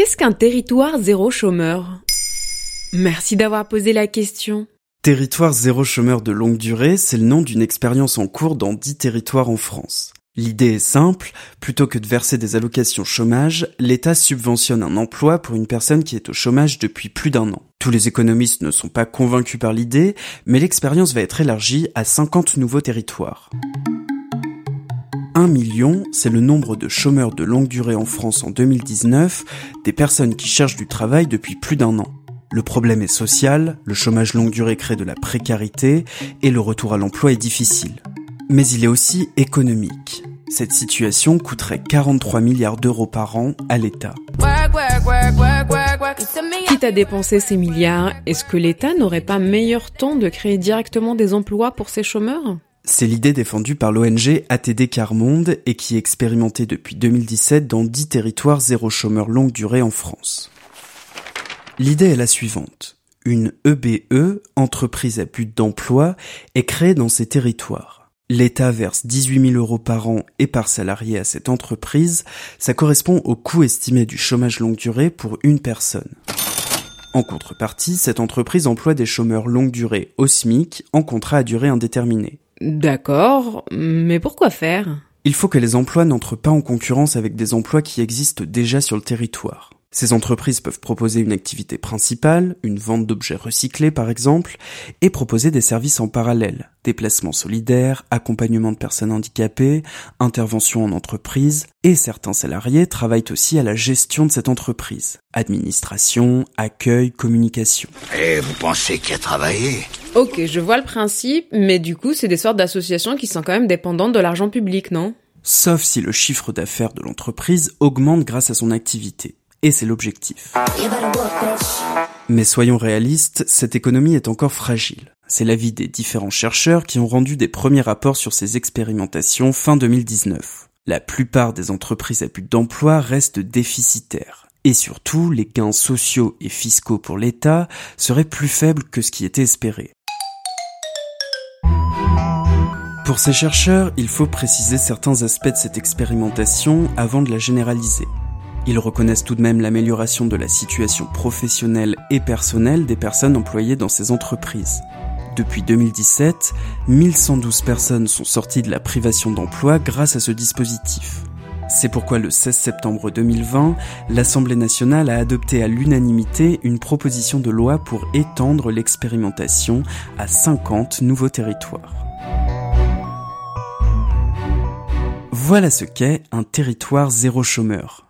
Qu'est-ce qu'un territoire zéro chômeur? Merci d'avoir posé la question. Territoire zéro chômeur de longue durée, c'est le nom d'une expérience en cours dans 10 territoires en France. L'idée est simple, plutôt que de verser des allocations chômage, l'État subventionne un emploi pour une personne qui est au chômage depuis plus d'un an. Tous les économistes ne sont pas convaincus par l'idée, mais l'expérience va être élargie à 50 nouveaux territoires. 1 million, c'est le nombre de chômeurs de longue durée en France en 2019, des personnes qui cherchent du travail depuis plus d'un an. Le problème est social, le chômage longue durée crée de la précarité et le retour à l'emploi est difficile mais il est aussi économique. Cette situation coûterait 43 milliards d'euros par an à l'État. Quitte à dépenser ces milliards, est-ce que l'État n'aurait pas meilleur temps de créer directement des emplois pour ces chômeurs? C'est l'idée défendue par l'ONG ATD Carmonde et qui est expérimentée depuis 2017 dans 10 territoires zéro chômeur longue durée en France. L'idée est la suivante. Une EBE, entreprise à but d'emploi, est créée dans ces territoires. L'État verse 18 000 euros par an et par salarié à cette entreprise, ça correspond au coût estimé du chômage longue durée pour une personne. En contrepartie, cette entreprise emploie des chômeurs longue durée au SMIC en contrat à durée indéterminée. D'accord, mais pourquoi faire? Il faut que les emplois n'entrent pas en concurrence avec des emplois qui existent déjà sur le territoire. Ces entreprises peuvent proposer une activité principale, une vente d'objets recyclés par exemple, et proposer des services en parallèle, déplacements solidaires, accompagnement de personnes handicapées, intervention en entreprise, et certains salariés travaillent aussi à la gestion de cette entreprise, administration, accueil, communication. Et vous pensez qui a travaillé? Ok, je vois le principe, mais du coup c'est des sortes d'associations qui sont quand même dépendantes de l'argent public, non? Sauf si le chiffre d'affaires de l'entreprise augmente grâce à son activité et c'est l'objectif. Mais soyons réalistes, cette économie est encore fragile. C'est l'avis des différents chercheurs qui ont rendu des premiers rapports sur ces expérimentations fin 2019. La plupart des entreprises à but d'emploi restent déficitaires. Et surtout, les gains sociaux et fiscaux pour l'État seraient plus faibles que ce qui était espéré. Pour ces chercheurs, il faut préciser certains aspects de cette expérimentation avant de la généraliser. Ils reconnaissent tout de même l'amélioration de la situation professionnelle et personnelle des personnes employées dans ces entreprises. Depuis 2017, 1112 personnes sont sorties de la privation d'emploi grâce à ce dispositif. C'est pourquoi le 16 septembre 2020, l'Assemblée nationale a adopté à l'unanimité une proposition de loi pour étendre l'expérimentation à 50 nouveaux territoires. Voilà ce qu'est un territoire zéro chômeur.